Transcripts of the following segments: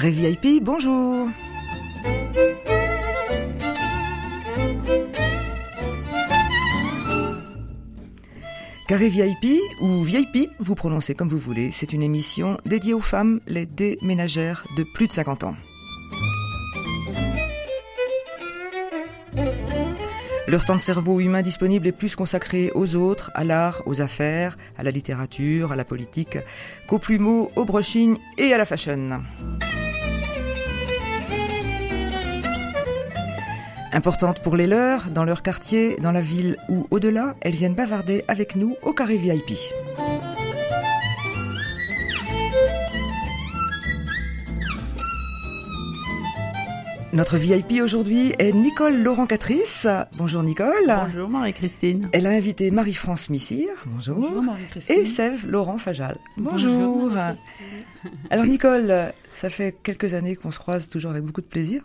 Carré VIP, bonjour. Carré VIP ou VIP, vous prononcez comme vous voulez, c'est une émission dédiée aux femmes, les déménagères de plus de 50 ans. Leur temps de cerveau humain disponible est plus consacré aux autres, à l'art, aux affaires, à la littérature, à la politique, qu'aux plumeaux, aux brushing et à la fashion. Importantes pour les leurs, dans leur quartier, dans la ville ou au-delà, elles viennent bavarder avec nous au carré VIP. Notre VIP aujourd'hui est Nicole Laurent Catrice. Bonjour Nicole. Bonjour Marie-Christine. Elle a invité Marie-France Missire. Bonjour. Bonjour Marie-Christine. Et Sève Laurent Fajal. Bonjour. Bonjour. Alors Nicole, ça fait quelques années qu'on se croise toujours avec beaucoup de plaisir,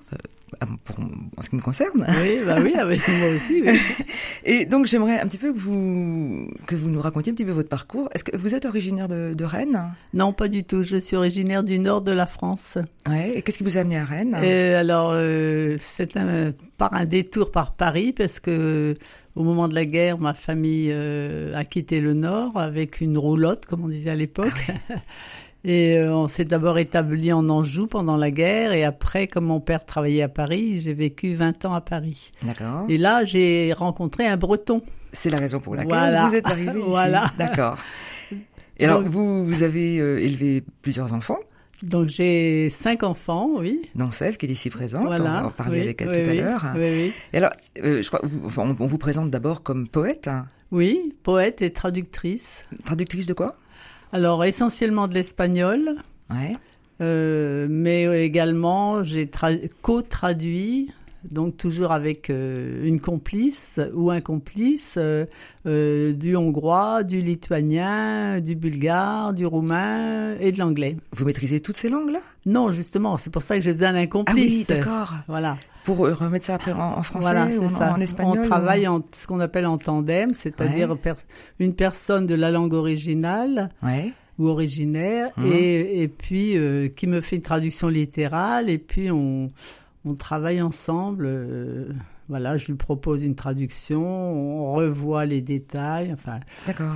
pour, en ce qui me concerne. Oui, bah oui, avec moi aussi. Oui. Et donc j'aimerais un petit peu que vous que vous nous racontiez un petit peu votre parcours. Est-ce que vous êtes originaire de, de Rennes? Non, pas du tout. Je suis originaire du nord de la France. Ouais. Et qu'est-ce qui vous a amené à Rennes? Et alors, euh, c'est un, par un détour par Paris, parce que au moment de la guerre, ma famille euh, a quitté le nord avec une roulotte, comme on disait à l'époque. Et euh, on s'est d'abord établi en Anjou pendant la guerre et après, comme mon père travaillait à Paris, j'ai vécu 20 ans à Paris. D'accord. Et là, j'ai rencontré un Breton. C'est la raison pour laquelle Voilà. vous êtes arrivé ici. Voilà. D'accord. Et alors Donc- vous vous avez euh, élevé plusieurs enfants, Donc j'ai cinq enfants, oui. Sève qui est ici présente. Voilà. On va en parler Oui, avec elle oui, tout à oui, l'heure. Oui, oui. Et alors, euh, je crois, on, on vous présente d'abord comme poète, hein. Oui, poète et traductrice. traductrice de quoi? Alors essentiellement de l'espagnol, Ouais. euh, mais également j'ai tra- co-traduit, donc toujours avec euh, une complice ou un complice, euh, euh, du hongrois, du lituanien, du bulgare, du roumain et de l'anglais. Vous maîtrisez toutes ces langues-là? Non, justement, c'est pour ça que j'ai besoin d'un Ah oui, complice. d'accord. Voilà. Pour euh, remettre ça après en, en français Voilà, ou en, espagnol On ou- travaille en ce qu'on appelle en tandem, c'est-à-dire Ouais. per- une personne de la langue originale Ouais. ou originaire Mhm. et, et puis euh, qui me fait une traduction littérale et puis on, on travaille ensemble. Voilà, je lui propose une traduction, on revoit les détails. Enfin,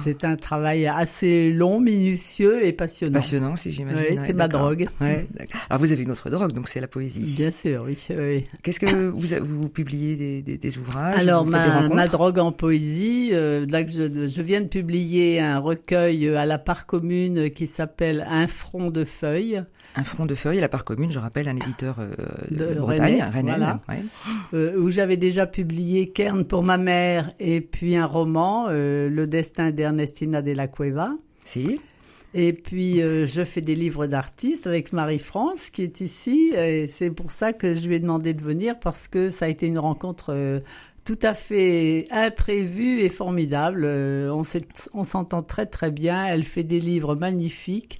c'est un travail assez long, minutieux et passionnant. Passionnant, si j'imagine. Oui, ouais, c'est ma drogue. Ouais. Alors vous avez une autre drogue, donc c'est la poésie. Bien sûr, oui. oui. Qu'est-ce que vous, vous publiez des, des, des ouvrages Alors, des ma, ma drogue en poésie, euh, là que je, je viens de publier un recueil à la part commune qui s'appelle Un front de feuilles, Un front de feuilles à la part commune, je rappelle, un éditeur euh, de, De Bretagne, Rennais, voilà. ouais. euh, où j'avais déjà publié Kern pour ma mère et puis un roman, euh, Le destin d'Ernestina de la Cueva. Si. Et puis, euh, je fais des livres d'artistes avec Marie-France qui est ici. Et c'est pour ça que je lui ai demandé de venir parce que ça a été une rencontre euh, tout à fait imprévue et formidable. On s'est- on s'entend très très bien. Elle fait des livres magnifiques.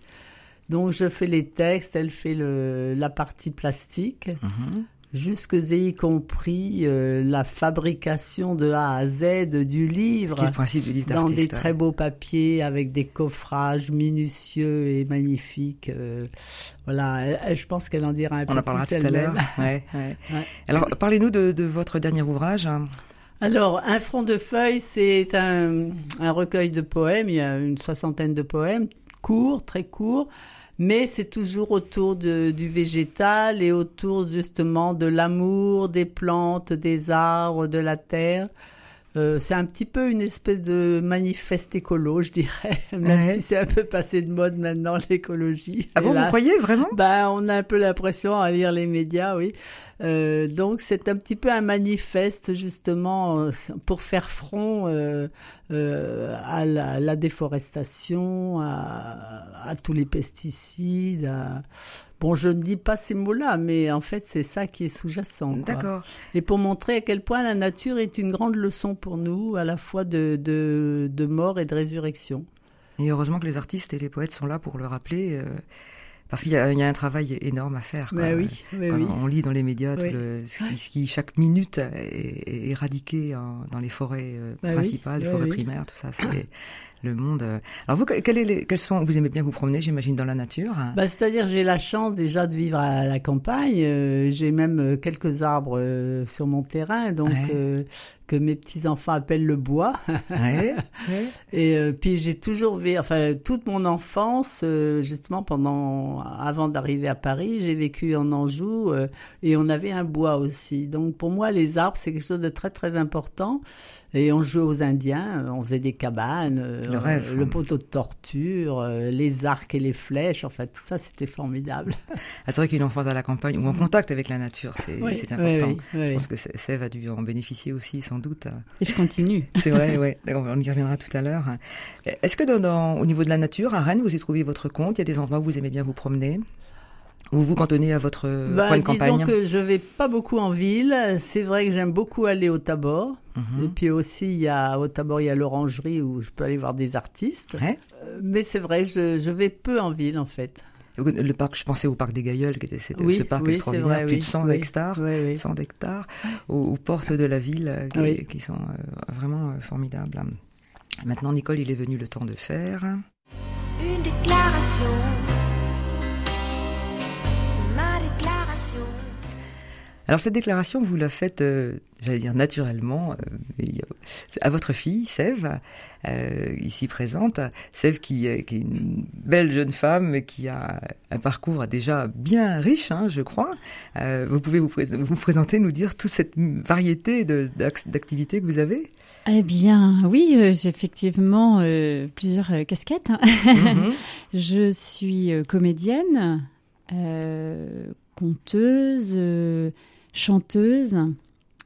Donc, je fais les textes, elle fait le, la partie plastique. Mhm. Jusque et y compris euh, la fabrication de A à Z du Ce livre qui est le principe du livre dans des d'artiste. très beaux papiers avec des coffrages minutieux et magnifiques. euh, voilà, elle- je pense qu'elle en dira un peu On en parlera tout à l'heure. Ouais, ouais. Ouais. Alors, parlez-nous de, de votre dernier ouvrage. hein. Alors, Un front de feuilles, c'est un, un recueil de poèmes. Il y a une soixantaine de poèmes, courts, très courts. Mais c'est toujours autour du végétal et autour justement de l'amour des plantes, des arbres, de la terre. Euh, c'est un petit peu une espèce de manifeste écolo, je dirais, même Ouais. si c'est un peu passé de mode maintenant l'écologie. Ah bon, vous croyez vraiment? Ben, on a un peu l'impression à lire les médias, oui. Euh, donc c'est un petit peu un manifeste justement euh, pour faire front euh, euh, à la, la déforestation, à, à tous les pesticides. à- Bon, je ne dis pas ces mots-là, mais en fait c'est ça qui est sous-jacent. D'accord. Et pour montrer à quel point la nature est une grande leçon pour nous, à la fois de, de, de mort et de résurrection. Et heureusement que les artistes et les poètes sont là pour le rappeler, euh, parce qu'il y, a- il y a un travail énorme à faire. quoi. Mais oui, mais Quand oui. on lit dans les médias tout Oui. le- ce, qui, ce qui, chaque minute est, est éradiqué en- dans les forêts euh, Bah oui, principales, les forêts primaires, tout ça. C'est le monde. euh. Alors vous, quel est les, quels sont Vous aimez bien vous promener, j'imagine, dans la nature. hein? Bah, C'est-à-dire j'ai la chance déjà de vivre à la campagne. euh, j'ai même euh, quelques arbres sur mon terrain, donc Ouais. euh, que mes petits-enfants appellent le bois. Ouais. ouais. Et euh, puis j'ai toujours vécu, enfin toute mon enfance, justement pendant, avant d'arriver à Paris, j'ai vécu en Anjou et on avait un bois aussi. Donc pour moi les arbres c'est quelque chose de très très important. Et on jouait aux Indiens, euh, on faisait des cabanes, euh, Le rêve. le poteau de torture, euh, les arcs et les flèches, en fait tout ça c'était formidable. Ah, c'est vrai qu'une enfance à la campagne ou en contact avec la nature, c'est Oui, oui, important. oui, oui. Je pense que Sève a dû en bénéficier aussi, sans doute. Et je continue. C'est vrai. D'accord, on y reviendra tout à l'heure. Est-ce que dans, dans- au niveau de la nature, à Rennes, vous y trouvez votre compte? Il y a des endroits où vous aimez bien vous promener? Vous vous cantonnez à votre Bah, coin de disons campagne que je vais pas beaucoup en ville. C'est vrai que j'aime beaucoup aller au Tabor. Mhm. Et puis aussi, il y a, au Tabor, il y a l'orangerie où je peux aller voir des artistes. Ouais. Euh, Mais c'est vrai, je, je vais peu en ville, en fait. Le parc, je pensais au parc des Gailleuls, qui était Oui, ce parc oui, c'est extraordinaire, vrai, plus oui, de 100 oui. hectares. Oui, oui. 100 hectares aux, aux portes de la ville euh, qui, Oui. qui sont euh, vraiment euh, formidables. Maintenant, Nicole, il est venu le temps de faire. Une déclaration. Alors cette déclaration, vous la faites, euh, j'allais dire naturellement, euh, c'est à votre fille, Sève, euh, ici présente. Sève qui, euh, qui est une belle jeune femme qui a un parcours déjà bien riche, hein, je crois. Euh, vous pouvez vous, vous présenter, nous dire toute cette variété d'activités que vous avez? Eh bien, oui, euh, j'ai effectivement euh, plusieurs euh, casquettes. Mhm. Je suis euh, comédienne, euh, conteuse, euh, chanteuse.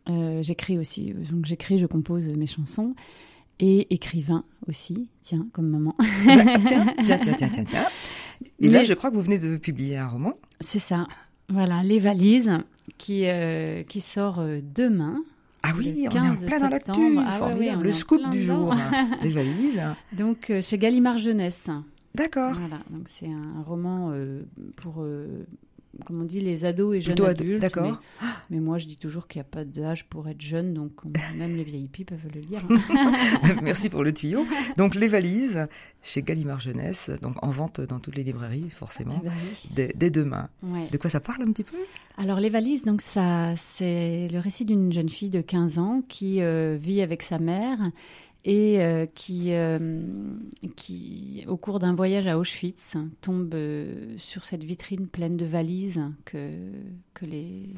Euh, j'écris aussi, donc j'écris, je compose mes chansons et écrivain aussi. Tiens, comme maman. Bah, tiens, tiens, tiens, tiens, tiens, tiens. Et là, Mais- je crois que vous venez de publier un roman. C'est ça. Voilà, les valises qui euh, qui sort euh, demain. Ah oui, on est en 15 plein dans l'actu. Ah formidable, ouais, le scoop du jour, les valises. Donc euh, chez Gallimard Jeunesse. D'accord. Voilà, donc c'est un roman euh, pour, euh, comme on dit, les ados et jeunes Plutôt adultes. d'accord. Mais, mais moi, je dis toujours qu'il n'y a pas d'âge pour être jeune, donc on- même les vieilles filles peuvent le lire. hein. Merci pour le tuyau. Donc les valises chez Gallimard Jeunesse, donc en vente dans toutes les librairies forcément, ben oui. dès, dès demain. Ouais. De quoi ça parle un petit peu? Alors les valises, donc ça, c'est le récit d'une jeune fille de 15 ans qui euh, vit avec sa mère et euh, qui, euh, qui, au cours d'un voyage à Auschwitz, tombe euh, sur cette vitrine pleine de valises que, que les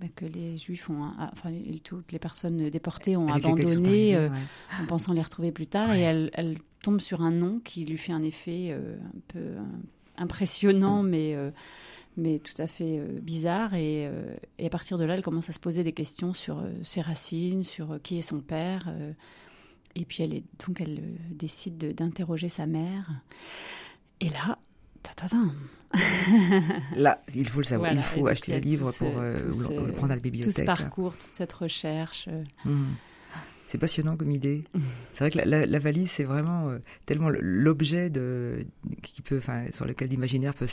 bah, que les juifs ont, ah, enfin les- toutes les personnes déportées ont Avec arrivés, ouais. en pensant les retrouver plus tard. Ouais. Et elle, elle tombe sur un nom qui lui fait un effet un peu impressionnant, mais, euh, mais tout à fait euh, bizarre. Et, euh, et à partir de là, elle commence à se poser des questions sur euh, ses racines, sur qui est son père. Et puis elle est, donc elle euh, décide de- d'interroger sa mère. Et là, ta ta ta. Là, il faut le savoir, Voilà, il faut acheter le livre pour euh, le- ce- le prendre à la Tout ce bibliothèque. parcours, toute cette recherche. euh, Mhm. C'est passionnant comme idée. C'est vrai que la, la- la valise, c'est vraiment euh, tellement le- l'objet de qui peut, enfin, sur lequel l'imaginaire peut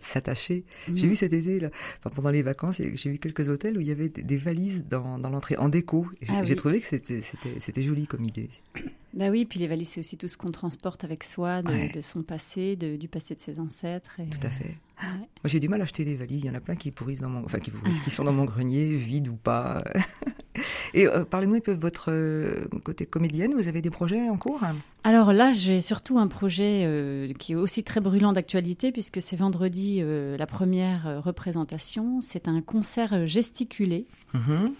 s'attacher. J'ai Mhm. vu cet été, là, pendant les vacances, j'ai vu quelques hôtels où il y avait des, des valises dans, dans l'entrée en déco. J'ai Ah oui. trouvé que c'était joli comme idée. Bah oui, puis les valises, c'est aussi tout ce qu'on transporte avec soi, de, Ouais. de son passé, de- du passé de ses ancêtres. et, Tout à fait. ouais. Moi, j'ai du mal à acheter les valises. Il y en a plein qui pourrissent dans mon, enfin, qui pourrissent, qui sont dans mon grenier, vides ou pas. Et euh, parlez-nous un peu de votre euh, côté comédienne. Vous avez des projets en cours? Alors là, j'ai surtout un projet euh, qui est aussi très brûlant d'actualité, puisque c'est vendredi euh, la première euh, représentation. C'est un concert gesticulé. Mhm.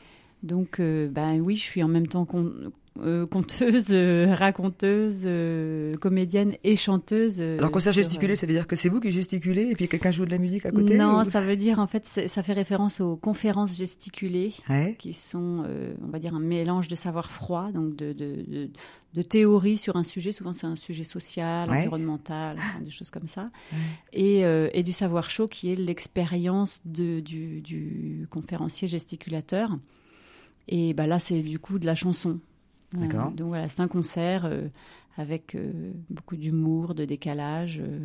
Donc, euh, bah oui, je suis en même temps con- euh, conteuse, euh, raconteuse, euh, comédienne et chanteuse. euh, Alors, concert sur, gesticulé, euh, ça veut dire que c'est vous qui gesticulez et puis quelqu'un joue de la musique à côté Non, ou- ça veut dire en fait, ça fait référence aux conférences gesticulées. Ouais. qui sont, on va dire, un mélange de savoir froid, donc de, de, de, de théorie sur un sujet. Souvent, c'est un sujet social, Ouais. environnemental, enfin, des choses comme ça. Et, et du savoir chaud, qui est l'expérience du conférencier gesticulateur. Et bah, là, c'est du coup de la chanson. Euh, D'accord. donc voilà, c'est un concert euh, avec euh, beaucoup d'humour, de décalage. euh,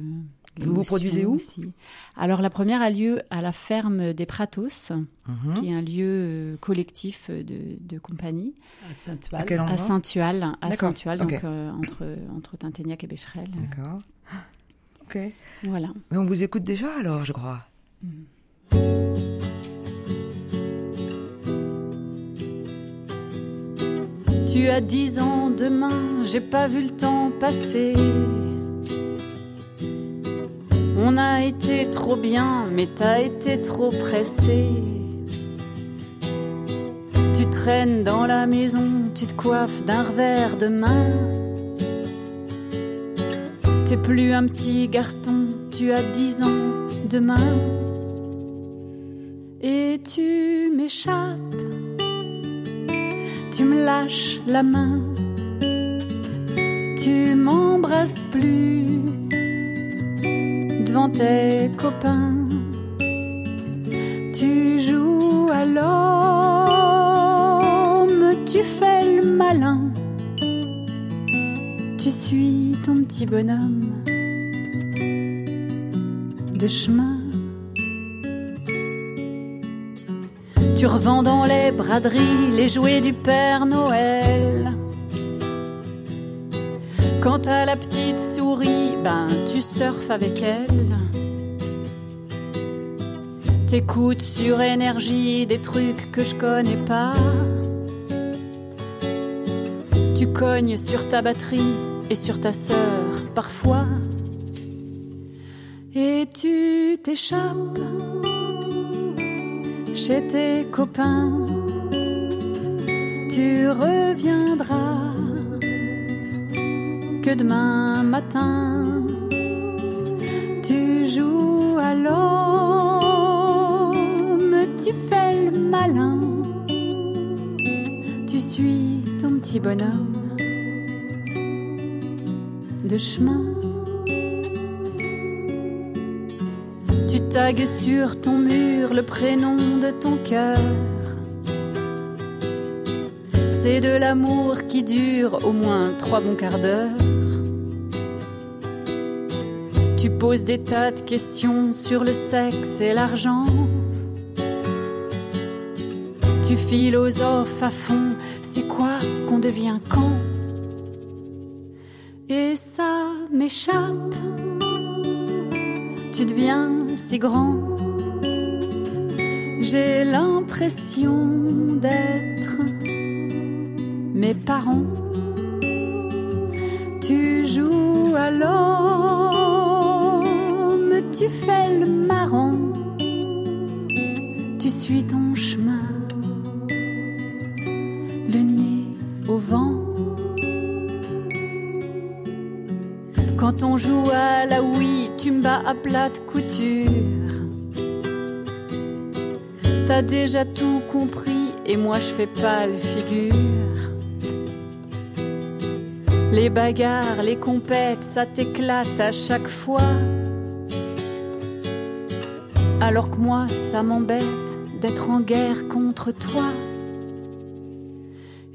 Vous vous produisez où? aussi. Alors la première a lieu à la ferme des Pratos, Mhm. qui est un lieu euh, collectif de, de compagnie, À saint À quel à endroit Saint-Tual, à Saint-Tual, donc euh, entre, entre Tinténiac et Becherel. D'accord. Ok. Voilà. Mais on vous écoute déjà alors, je crois. Tu as dix ans demain, j'ai pas vu le temps passer. On a été trop bien, mais t'as été trop pressé. Tu traînes dans la maison, tu te coiffes d'un revers de main. T'es plus un petit garçon, tu as dix ans demain. Et tu m'échappes tu me lâches la main, tu m'embrasses plus devant tes copains, tu joues à l'homme, tu fais le malin, tu suis ton petit bonhomme de chemin. Dans les braderies les jouets du Père Noël. Quant à la petite souris, ben tu surfes avec elle. T'écoutes sur énergie des trucs que je connais pas. Tu cognes sur ta batterie et sur ta sœur parfois. Et tu t'échappes chez tes copains. Tu reviendras que demain matin. Tu joues à l'homme, tu fais le malin. Tu suis ton petit bonhomme de chemin. Tu tagues sur ton mur le prénom de ton cœur. C'est de l'amour qui dure au moins trois bons quarts d'heure. Tu poses des tas de questions sur le sexe et l'argent. Tu philosophes à fond, c'est quoi qu'on devient quand? Et ça m'échappe tu deviens si grand. J'ai l'impression d'être mes parents. Tu joues à l'homme, tu fais le marrant. Tu suis ton chemin, le nez au vent. Quand on joue à la Wii, tu me bats à plate couture. T'as déjà tout compris et moi je fais pas le figure. Les bagarres, les compètes, ça t'éclate à chaque fois. Alors que moi, ça m'embête d'être en guerre contre toi.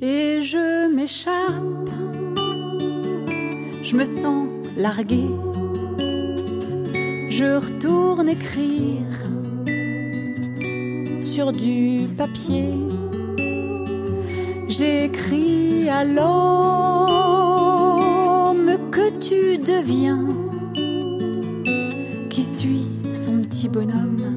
Et je m'échappe, je me sens larguée. Je retourne écrire sur du papier. J'écris à l'homme que tu deviens, qui suit son petit bonhomme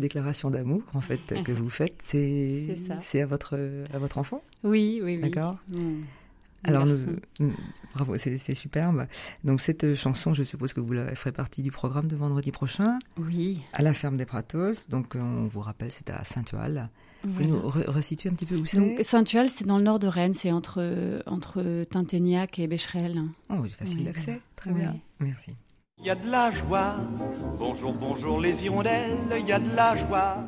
déclaration d'amour, en fait, que vous faites, c'est à votre, à votre enfant? Oui, oui, oui. D'accord. Mm. Alors, nous, mm, bravo, c'est superbe. Donc, cette chanson, je suppose que vous la ferez partie du programme de vendredi prochain? Oui. à la ferme des Pratos. Donc, euh, on vous rappelle, c'est à Saint-Tual. Vous pouvez voilà. nous re- resituer un petit peu où Donc c'est Saint-Tual, c'est dans le nord de Rennes, c'est entre entre Tinténiac et Becherel. Oh, facile d'accès. Très bien. Merci. Il y a de la joie. Bonjour, bonjour les hirondelles, il y a de la joie.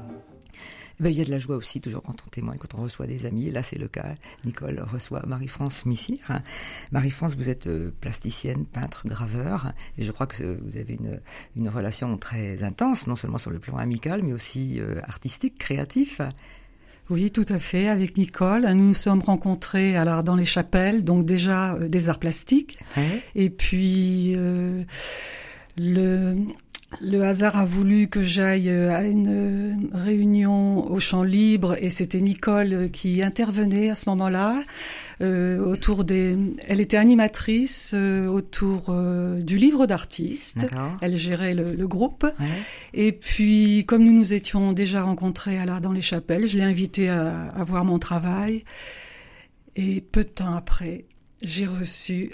Eh ben, il y a de la joie aussi, toujours quand on témoigne, quand on reçoit des amis. Là, c'est le cas. Nicole reçoit Marie-France Missire. Marie-France, vous êtes euh, plasticienne, peintre, graveur. Et je crois que euh, vous avez une, une relation très intense, non seulement sur le plan amical, mais aussi euh, artistique, créatif. Oui, tout à fait, avec Nicole. Nous nous sommes rencontrés alors dans les chapelles, donc déjà euh, des arts plastiques. Ouais. Et puis euh, le, le hasard a voulu que j'aille euh, à une euh, réunion au champ libre et c'était Nicole euh, qui intervenait à ce moment-là euh, autour des. Elle était animatrice euh, autour euh, du livre d'artistes. Elle gérait le, le groupe. Ouais. Et puis, comme nous nous étions déjà rencontrés alors dans les chapelles, je l'ai invité à, à voir mon travail. Et peu de temps après, j'ai reçu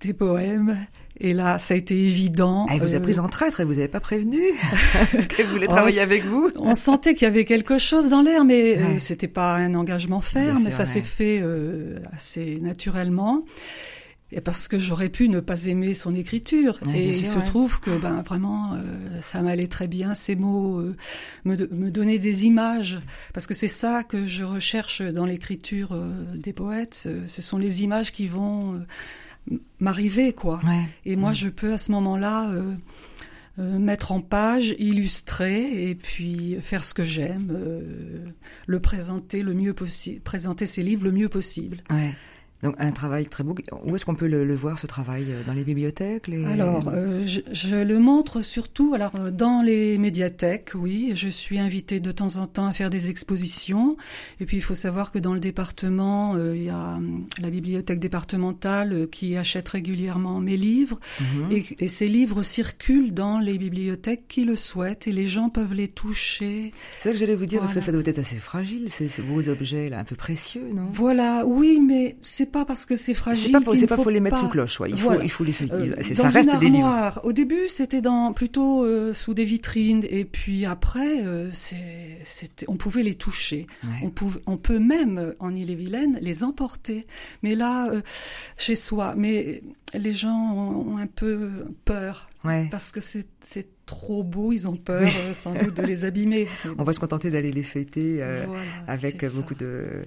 des poèmes. Et là, ça a été évident. Ah, elle vous a Euh, prise en traître et vous n'avez pas prévenu qu'elle voulait travailler avec vous. on sentait qu'il y avait quelque chose dans l'air, mais euh, c'était pas un engagement ferme. Sûr, ça s'est ouais. fait euh, assez naturellement. Et parce que j'aurais pu ne pas aimer son écriture. Ouais, et il se trouve que ben vraiment euh, ça m'allait très bien ces mots, euh, me, do- me donner des images, parce que c'est ça que je recherche dans l'écriture euh, des poètes. Ce sont les images qui vont m'arriver, quoi. Ouais. Et moi, je peux à ce moment-là euh, euh, mettre en page, illustrer et puis faire ce que j'aime, euh, le présenter le mieux possible, présenter ces livres le mieux possible. Ouais. Donc un travail très beau. Où est-ce qu'on peut le, le voir ce travail Dans les bibliothèques les... Alors, euh, je, je le montre surtout alors euh, dans les médiathèques, oui. Je suis invitée de temps en temps à faire des expositions. Et puis, il faut savoir que dans le département, euh, il y a hum, la bibliothèque départementale euh, qui achète régulièrement mes livres. Mhm. Et, et ces livres circulent dans les bibliothèques qui le souhaitent et les gens peuvent les toucher. C'est ça que j'allais vous dire, parce que ça doit être assez fragile, ces, ces beaux objets là, un peu précieux, non? Voilà, oui, mais c'est pas parce que c'est fragile. C'est pas, qu'il pas faut faut les mettre pas- sous cloche, ouais. il, faut, il faut les faire. Euh, ça reste des livres. Au début, c'était dans plutôt euh, sous des vitrines, et puis après, euh, c'était, on pouvait les toucher. Ouais. On, pouvait, on peut même en Ille-et-Vilaine les emporter. Mais là, chez soi, mais les gens ont, ont un peu peur Ouais. parce que c'est, trop beau. Ils ont peur, euh, sans doute, de les abîmer. On va se contenter d'aller les fêter euh, voilà, avec beaucoup de,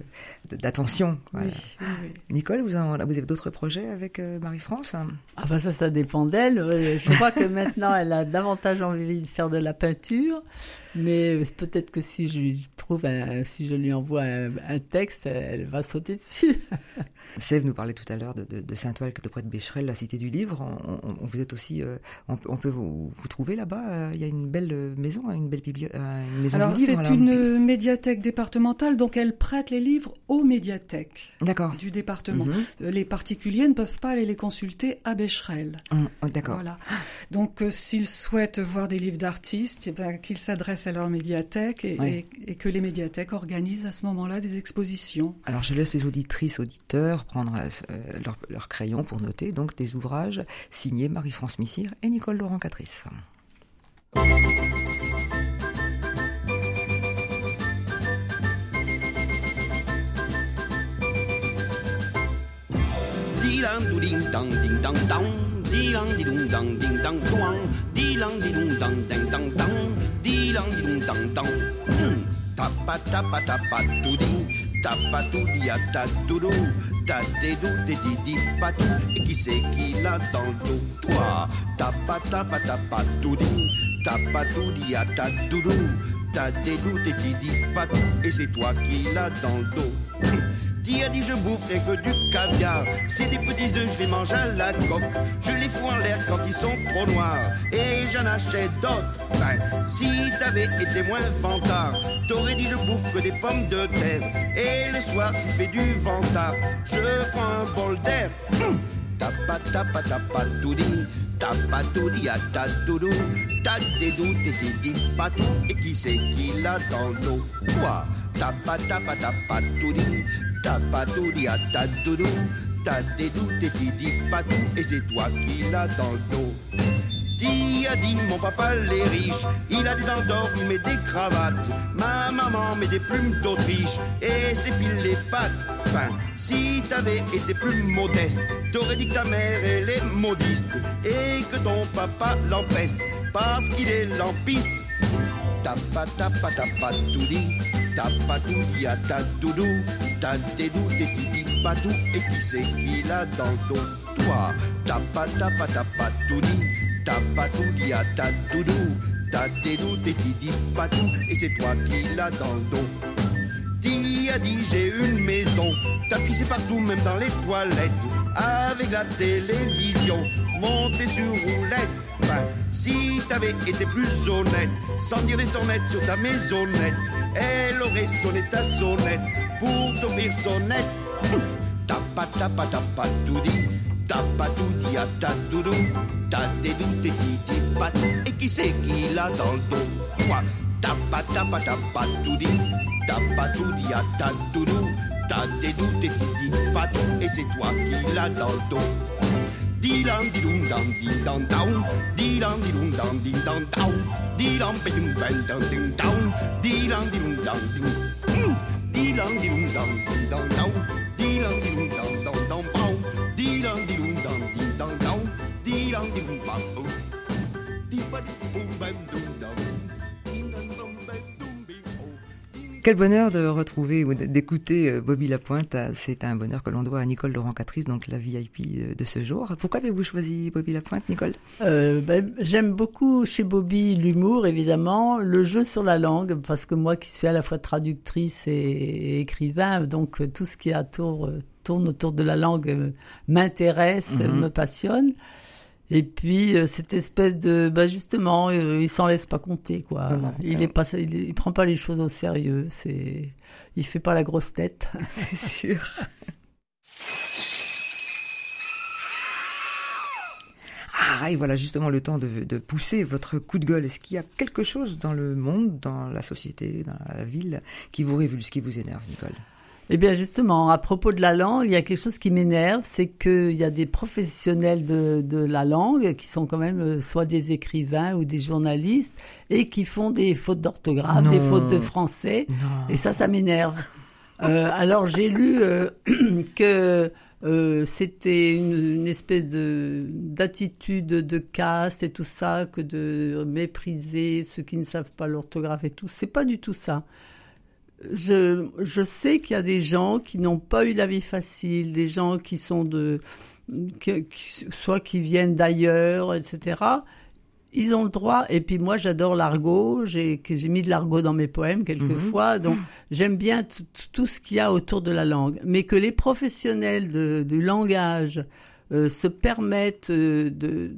de- d'attention. Voilà. oui, oui. Nicole, vous, en- vous avez d'autres projets avec euh, Marie-France? Ah bah ça, ça dépend d'elle. Je crois que maintenant, elle a davantage envie de faire de la peinture. Mais peut-être que si je lui trouve, un- si je lui envoie un, un texte, elle va sauter dessus. Sève nous parlait tout à l'heure de, de, de Saint-Ouen, de près de Bécherel, la cité du livre. On, on- vous êtes aussi, euh, on, peut- on peut vous, vous trouver là-bas. euh, Il y a une belle maison, une belle bibli- euh, une maison Alors, c'est là. une médiathèque départementale, donc elle prête les livres aux médiathèques du département. Mhm. Les particuliers ne peuvent pas aller les consulter à Becherel. Hum, oh, D'accord. Voilà. Donc, euh, s'ils souhaitent voir des livres d'artistes, eh ben, qu'ils s'adressent à leur médiathèque et, Ouais. et- et que les médiathèques organisent à ce moment-là des expositions. Alors je laisse les auditrices, auditeurs prendre euh, leur, leur crayon pour noter donc des ouvrages signés Marie-France Missire et Nicole Laurent Catrice. Dilang du ding dang ding dang dang. Dilang di dung dang ding dang duang. Dilang di dung dang ding dang dang. Dilang di dung dang dang. Hmm. Tapa tapa tapa tu dia ta tu do. Ta de do te di di pa tu. Et qui c'est qui l'a dans le dos Toi. Tapa tapa tapa tu dia ta tu do. Ta de do te di di pa tu. Et c'est toi qui l'a dans le dos. Qui a dit je boufferai que du caviar? C'est des petits œufs, je les mange à la coque. Je les fous en l'air quand ils sont trop noirs. Et j'en achète d'autres. Ben, si t'avais été moins fantard T'aurais dit je bouffe que des pommes de terre. Et le soir s'il fait du ventard Je prends un bol d'air. Hum! Tapa tapa tapa toudi Tapa toudi à ta doudou Ta dédou téti dit patou Et qui c'est qui l'a dans le dos Toi Tapa tapa tapa Tapa à ta doudou t'as des doutes et tu dis pas tout, et c'est toi qui l'as dans le dos. Qui a dit mon papa les riches? Il a des dents d'or, il met des cravates. Ma maman met des plumes d'Autriche et s'épile les pattes. Enfin, si t'avais été plus modeste, t'aurais dit que ta mère elle est modiste et que ton papa l'empeste parce qu'il est lampiste. Pas, t'as pas tout dit. Tout dit à ta doudou. Et tu dis pas tout. Et qui c'est qui l'a dans le dos Toi, dit. T'as pas tout dit à ta doudou. Et tu dis pas tout. Et c'est toi qui l'a dans le dos. A dit j'ai une maison T'as pissé partout, même dans les toilettes. Avec la télévision, montée sur roulette. Enfin, si t'avais été plus honnête, sans dire des sonnettes sur ta maisonnette, elle aurait sonné ta sonnette pour t'offrir sonnette. Pas, t'as pas tout dit, t'as pas tout dit à ta doudou. T'as des doutes et pas tout, et qui c'est qui l'a dans le dos? T'as pas, t'as pas tout dit, t'as pas tout dit à ta doudou. T'as des doutes et tu dis pas tout, et c'est toi qui l'a dans le dos. Dilam dilum dam ding dang down, dilam dilum dam ding dang down, dilam bidum bang dang ding down, dilam dilum dam ding, Hmm. dilam dilum dam ding dang down, dilam dilum dam dang dang bow, dilam dilum dam ding dang down, dilam dilum bam boom, dipa boom bam dum dum, Quel bonheur de retrouver ou d'écouter euh, Bobby Lapointe. Ah, C'est un bonheur que l'on doit à Nicole Laurent Catrice, donc la VIP euh, de ce jour. Pourquoi avez-vous choisi Bobby Lapointe, Nicole? Euh, ben, J'aime beaucoup chez Bobby l'humour, évidemment, le jeu sur la langue, parce que moi qui suis à la fois traductrice et, écrivain, donc tout ce qui tour- tourne autour de la langue m'intéresse, Mhm. me passionne. Et puis euh, cette espèce de, bah justement, euh, il s'en laisse pas compter quoi. Non, non. il est pas, il, il prend pas les choses au sérieux. C'est, il fait pas la grosse tête. C'est sûr. Ah, et voilà justement le temps de, de pousser votre coup de gueule. Est-ce qu'il y a quelque chose dans le monde, dans la société, dans la ville, qui vous révulse, qui vous énerve, Nicole? Eh bien justement, à propos de la langue, il y a quelque chose qui m'énerve, c'est qu'il y a des professionnels de, de la langue qui sont quand même euh, soit des écrivains ou des journalistes et qui font des fautes d'orthographe, des fautes de français. Non. Et ça, ça m'énerve. Euh, alors j'ai lu euh, que euh, c'était une, une espèce de d'attitude de caste et tout ça, que de mépriser ceux qui ne savent pas l'orthographe et tout. C'est pas du tout ça. Je, je sais qu'il y a des gens qui n'ont pas eu la vie facile, des gens qui sont de, que- qui- soit qui viennent d'ailleurs, etc. Ils ont le droit. Et puis moi, j'adore l'argot. J'ai mis de l'argot dans mes poèmes quelquefois. Donc j'aime bien tout- ce qu'il y a autour de la langue. Mais que les professionnels de- du langage euh, se permettent euh, de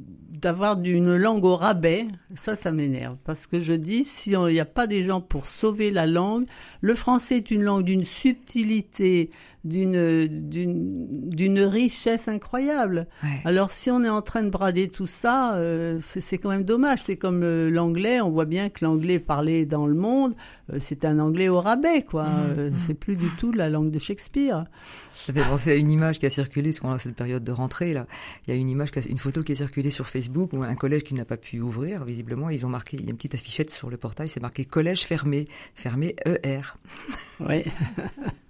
d'avoir une langue au rabais, ça, ça m'énerve. Parce que je dis, si il n'y a pas des gens pour sauver la langue, le français est une langue d'une subtilité, d'une richesse incroyable. Ouais. Alors si on est en train de brader tout ça, euh, c'est quand même dommage. C'est comme euh, l'anglais, on voit bien que l'anglais parlé dans le monde, euh, c'est un anglais au rabais, quoi. Euh, c'est plus du tout la langue de Shakespeare. Ça fait penser à une image qui a circulé, parce qu'on a cette période de rentrée là. Il y a une image, qui a- une photo qui est circulée sur Facebook où un collège qui n'a pas pu ouvrir, visiblement, ils ont marqué, il y a une petite affichette sur le portail, c'est marqué collège fermé, fermé ER. Oui.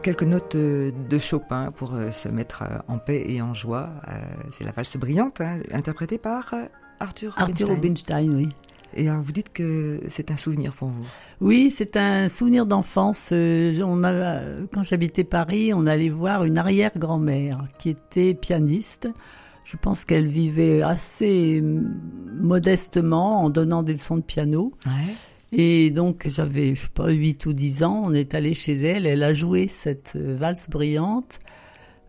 quelques notes de Chopin pour euh, se mettre euh, en paix et en joie. Euh, C'est la valse brillante, hein, interprétée par Arthur, Arthur Rubinstein. Rubinstein, oui. Et alors, vous dites que c'est un souvenir pour vous. Oui, c'est un souvenir d'enfance. On a, quand j'habitais Paris, on allait voir une arrière-grand-mère qui était pianiste. Je pense qu'elle vivait assez modestement en donnant des leçons de piano. Ouais. Et donc j'avais, je sais pas, 8 ou 10 ans, on est allé chez elle, elle a joué cette euh, valse brillante.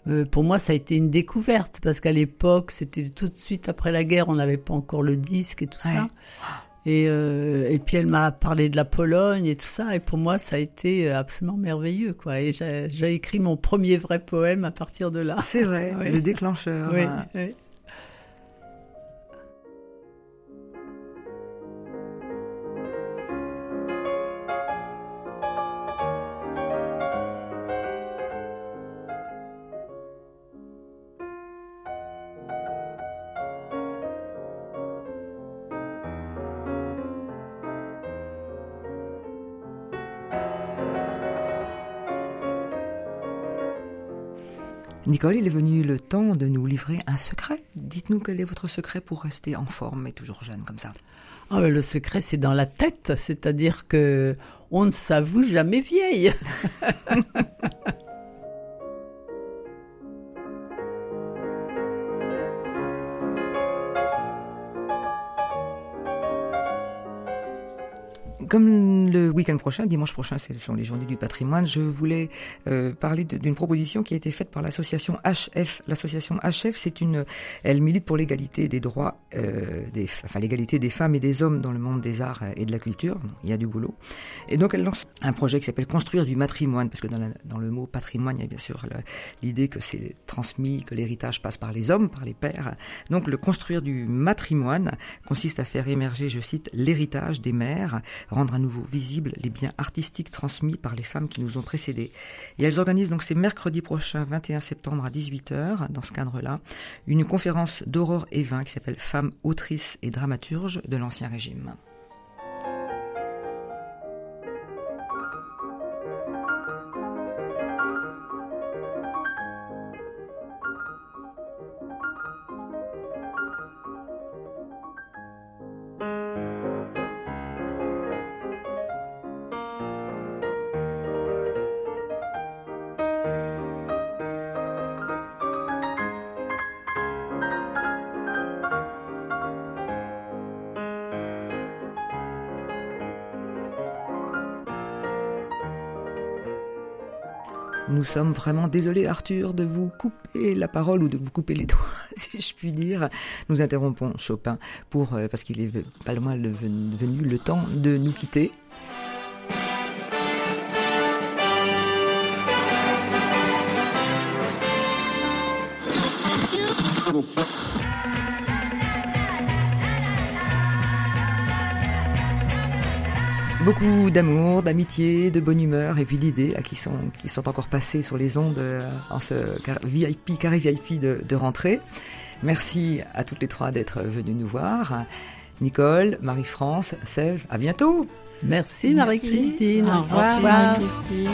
Euh, pour moi, ça a été une découverte parce qu'à l'époque, c'était tout de suite après la guerre, on n'avait pas encore le disque et tout Ouais. ça. Et, euh, et puis elle m'a parlé de la Pologne et tout ça, et pour moi, ça a été absolument merveilleux, quoi. Et j'ai écrit mon premier vrai poème à partir de là. C'est vrai, le déclencheur. Oui, hein. Nicole, il est venu le temps de nous livrer un secret. Dites-nous quel est votre secret pour rester en forme et toujours jeune comme ça. Mais le secret, c'est dans la tête, c'est-à-dire que on ne s'avoue jamais vieille. Comme le week-end prochain, dimanche prochain, ce sont les journées du patrimoine, je voulais euh, parler d'une proposition qui a été faite par l'association HF. L'association HF, c'est une, elle milite pour l'égalité des droits, euh, des, enfin l'égalité des femmes et des hommes dans le monde des arts et de la culture. Il y a du boulot. Et donc elle lance un projet qui s'appelle Construire du matrimoine, parce que dans, la- dans le mot patrimoine, il y a bien sûr l'idée que c'est transmis, que l'héritage passe par les hommes, par les pères. Donc le construire du matrimoine consiste à faire émerger, je cite, l'héritage des mères, rendre à nouveau visibles les biens artistiques transmis par les femmes qui nous ont précédés. Et elles organisent donc ces mercredis prochains, 21 septembre à 18h, dans ce cadre-là, une conférence d'Aurore Evin qui s'appelle Femmes autrices et dramaturges de l'Ancien Régime. Nous sommes vraiment désolés, Arthur, de vous couper la parole ou de vous couper les doigts, si je puis dire. Nous interrompons Chopin pour euh, parce qu'il est pas loin le- venu le temps de nous quitter. Beaucoup d'amour, d'amitié, de bonne humeur et puis d'idées là qui sont qui sont encore passées sur les ondes euh, en ce car- VIP carré VIP de, de rentrée. Merci à toutes les trois d'être venues nous voir. Nicole, Marie-France, Sève, à bientôt. Merci Marie-Christine. Au revoir, Marie-Christine.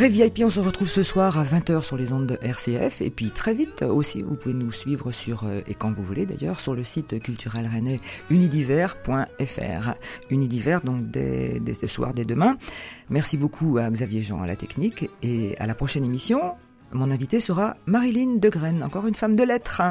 Carré VIP, on se retrouve ce soir à 20h sur les ondes de RCF et puis très vite aussi, vous pouvez nous suivre sur, euh, et quand vous voulez d'ailleurs, sur le site culturel rennais unidiver.fr. Unidiver, donc dès, dès ce soir, dès demain. Merci beaucoup à Xavier Jean à la technique et à la prochaine émission. Mon invité sera Marilyn Degraine, encore une femme de lettres.